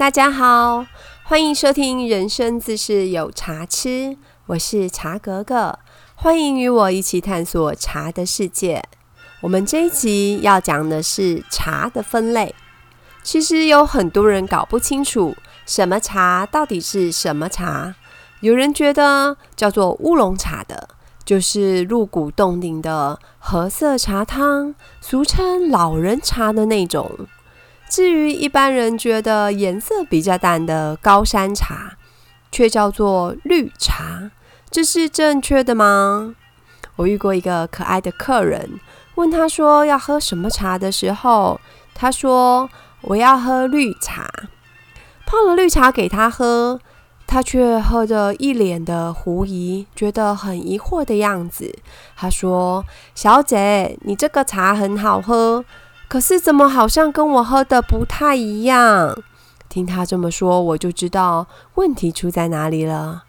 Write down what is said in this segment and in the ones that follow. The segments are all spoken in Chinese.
大家好，欢迎收听《人生自是有茶吃》，我是茶格格，欢迎与我一起探索茶的世界。我们这一集要讲的是茶的分类。其实有很多人搞不清楚什么茶到底是什么茶。有人觉得叫做乌龙茶的，就是入骨洞顶的褐色茶汤，俗称老人茶的那种。至于一般人觉得颜色比较淡的高山茶，却叫做绿茶，这是正确的吗？我遇过一个可爱的客人，问他说要喝什么茶的时候，他说我要喝绿茶，泡了绿茶给他喝。他却喝着一脸的狐疑，觉得很疑惑的样子。他说：“小姐，你这个茶很好喝，可是怎么好像跟我喝的不太一样？”听他这么说，我就知道问题出在哪里了。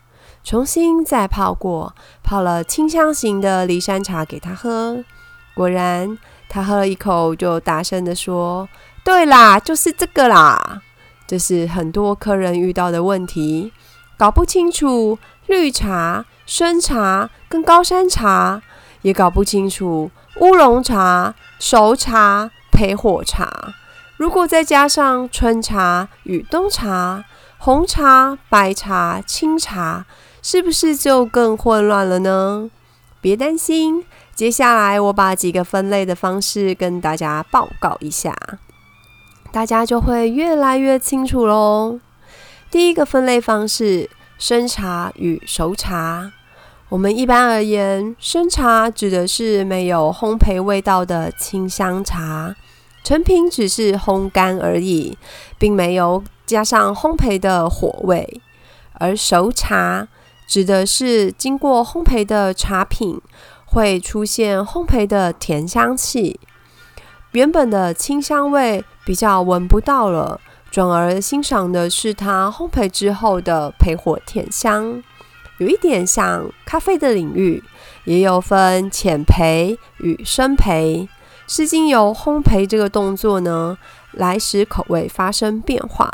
重新再泡过，泡了清香型的骊山茶给他喝。果然，他喝了一口就大声的说：“对啦，就是这个啦！”这是很多客人遇到的问题。搞不清楚绿茶、生茶跟高山茶，也搞不清楚乌龙茶、熟茶、焙火茶。如果再加上春茶与冬茶、红茶、白茶、青茶，是不是就更混乱了呢？别担心，接下来我把几个分类的方式跟大家报告一下，大家就会越来越清楚喽。第一个分类方式：生茶与熟茶。我们一般而言，生茶指的是没有烘焙味道的清香茶，成品只是烘干而已，并没有加上烘焙的火味；而熟茶指的是经过烘焙的茶品，会出现烘焙的甜香气，原本的清香味比较闻不到了。转而欣赏的是它烘焙之后的焙火甜香，有一点像咖啡的领域，也有分浅焙与深焙，是经由烘焙这个动作呢，来使口味发生变化。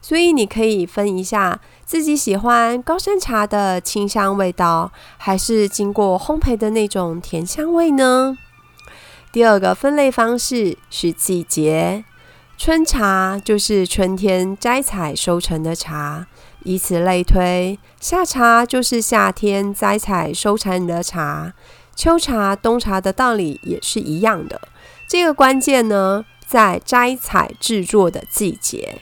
所以你可以分一下自己喜欢高山茶的清香味道，还是经过烘焙的那种甜香味呢？第二个分类方式是季节。春茶就是春天摘采收成的茶，以此类推，夏茶就是夏天摘采收成的茶，秋茶、冬茶的道理也是一样的。这个关键呢，在摘采制作的季节。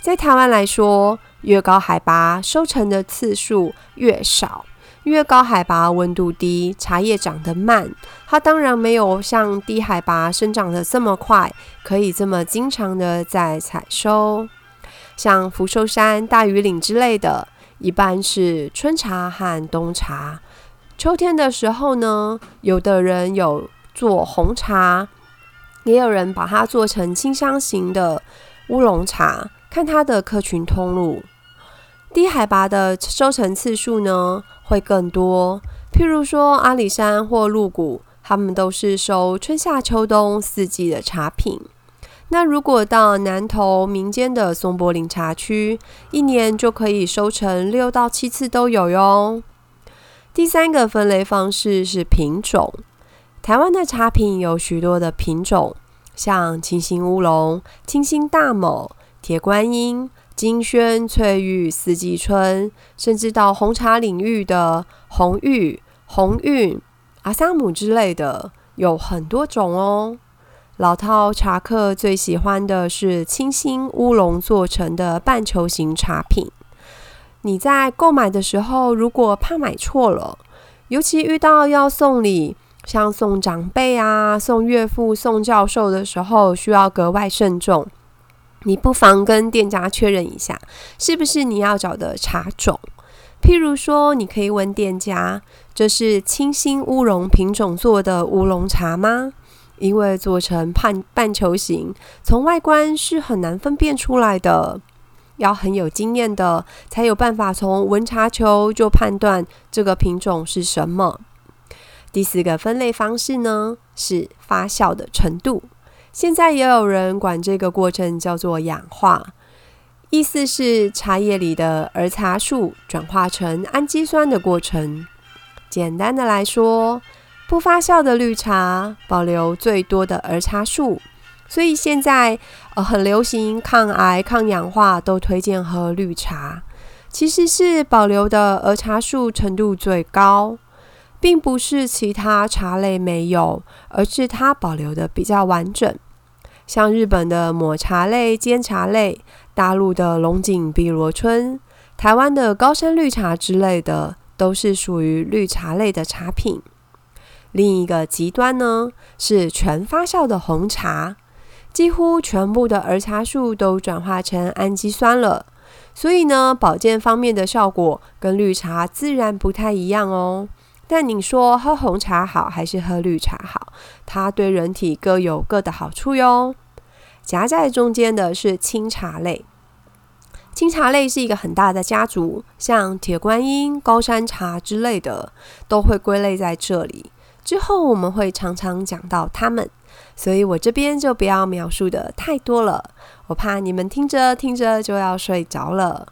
在台湾来说，越高海拔收成的次数越少。越高海拔温度低，茶叶长得慢，它当然没有像低海拔生长的这么快，可以这么经常的在采收。像福寿山、大屿岭之类的，一般是春茶和冬茶。秋天的时候呢，有的人有做红茶，也有人把它做成清香型的乌龙茶，看它的客群通路。低海拔的收成次数呢？会更多，譬如说阿里山或鹿谷，他们都是收春夏秋冬四季的茶品。那如果到南投民间的松柏林茶区，一年就可以收成六到七次都有哟。第三个分类方式是品种，台湾的茶品有许多的品种，像清新乌龙、清新大某、铁观音。金萱、翠玉、四季春，甚至到红茶领域的红玉、红韵、阿萨姆之类的，有很多种哦。老套茶客最喜欢的是清新乌龙做成的半球形茶品。你在购买的时候，如果怕买错了，尤其遇到要送礼，像送长辈啊、送岳父、送教授的时候，需要格外慎重。你不妨跟店家确认一下，是不是你要找的茶种。譬如说，你可以问店家：“这是清新乌龙品种做的乌龙茶吗？”因为做成半半球形，从外观是很难分辨出来的。要很有经验的，才有办法从闻茶球就判断这个品种是什么。第四个分类方式呢，是发酵的程度。现在也有人管这个过程叫做氧化。意思是茶叶里的儿茶素转化成氨基酸的过程。简单的来说，不发酵的绿茶保留最多的儿茶素，所以现在呃很流行抗癌、抗氧化，都推荐喝绿茶。其实是保留的儿茶素程度最高，并不是其他茶类没有，而是它保留的比较完整。像日本的抹茶类、煎茶类，大陆的龙井碧螺春，台湾的高山绿茶之类的，都是属于绿茶类的茶品。另一个极端呢，是全发酵的红茶，几乎全部的儿茶素都转化成氨基酸了。所以呢，保健方面的效果跟绿茶自然不太一样哦。但你说喝红茶好还是喝绿茶好？它对人体各有各的好处哟。夹在中间的是清茶类，清茶类是一个很大的家族，像铁观音、高山茶之类的都会归类在这里。之后我们会常常讲到它们。所以我这边就不要描述的太多了，我怕你们听着听着就要睡着了。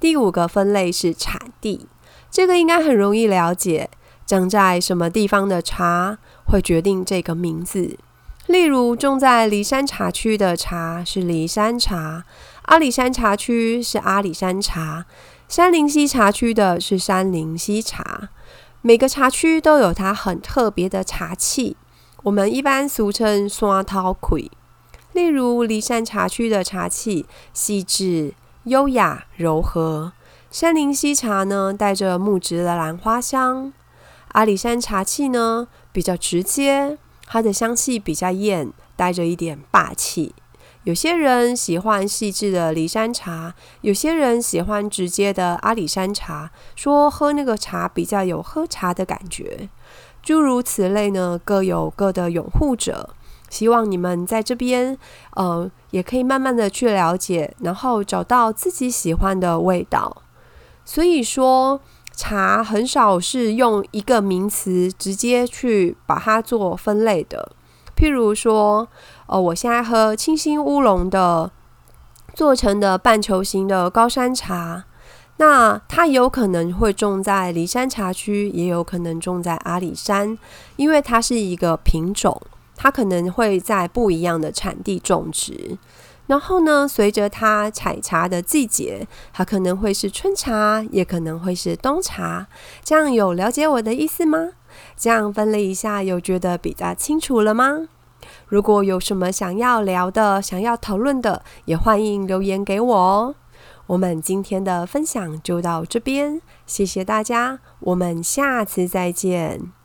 第五个分类是产地，这个应该很容易了解，长在什么地方的茶会决定这个名字。例如，种在骊山茶区的茶是骊山茶，阿里山茶区是阿里山茶，山林溪茶区的是山林溪茶。每个茶区都有它很特别的茶气。我们一般俗称“刷陶魁”。例如，骊山茶区的茶气细致、优雅、柔和；山林溪茶呢，带着木质的兰花香；阿里山茶气呢，比较直接，它的香气比较艳，带着一点霸气。有些人喜欢细致的骊山茶，有些人喜欢直接的阿里山茶，说喝那个茶比较有喝茶的感觉。诸如此类呢，各有各的拥护者。希望你们在这边，呃，也可以慢慢的去了解，然后找到自己喜欢的味道。所以说，茶很少是用一个名词直接去把它做分类的。譬如说，呃，我现在喝清新乌龙的做成的半球形的高山茶。那它有可能会种在骊山茶区，也有可能种在阿里山，因为它是一个品种，它可能会在不一样的产地种植。然后呢，随着它采茶的季节，它可能会是春茶，也可能会是冬茶。这样有了解我的意思吗？这样分类一下，有觉得比较清楚了吗？如果有什么想要聊的、想要讨论的，也欢迎留言给我哦。我们今天的分享就到这边，谢谢大家，我们下次再见。